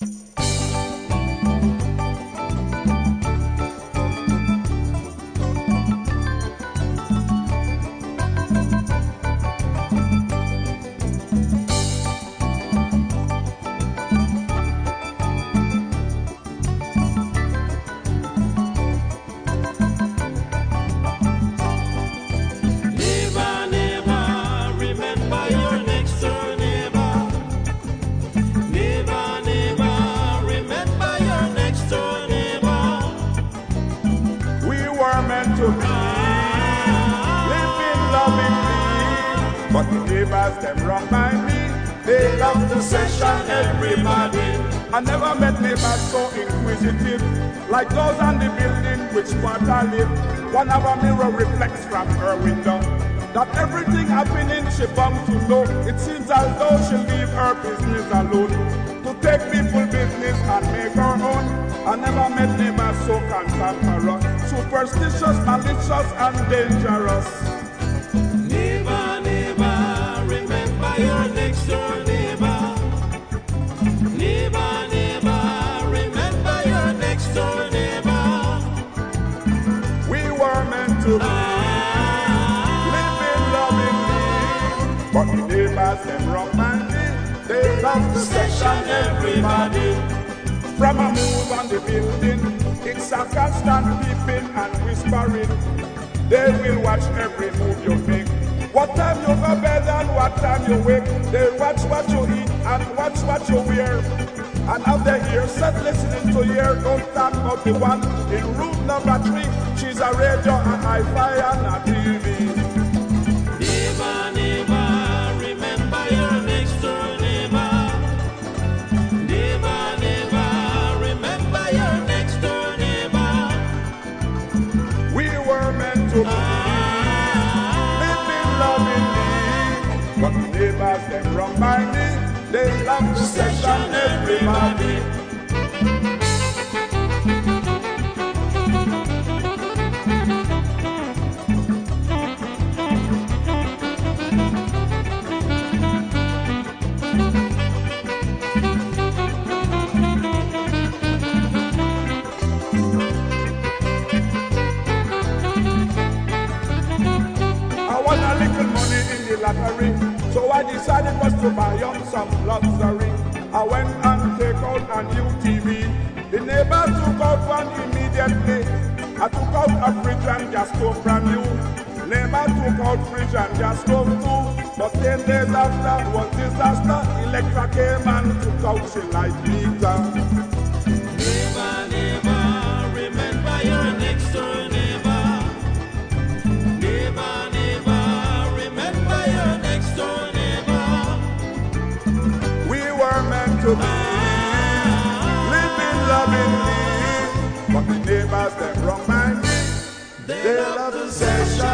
you. I never met neighbors so inquisitive, like those on the building which part I live. One of a mirror reflects from her window. That everything happening she bound to know. It seems as though she leave her business alone. To take people business and make her own. I never met neighbors so cantankerous, superstitious, malicious, and dangerous. Neighbor, neighbor, remember your next door neighbor. Neighbor, neighbor, remember your next door neighbor. We were meant to be living lovingly, but the neighbors them rock my They love to section everybody. From a move on the building, it's a constant peeping and whispering. They will watch every move you make. What time you go bed and what time you wake. They watch what you eat and watch what you wear. And out they hear, set listening to hear, don't talk about the one in room number three. She's a radio, and hi-fi, and a TV. Session everybody. decided was to buy up some luxury. I went out a new TV. The neighbor took out one immediately. I took out a fridge and gas stove from you. Neighbor took out fridge and gas stove too. But ten days after was disaster. Electra came and took out she like meter. Neighbor, neighbor, remember your next door neighbor. Remember your next door neighbor. We were meant to. with neighbors, them wrong minded. They love the session.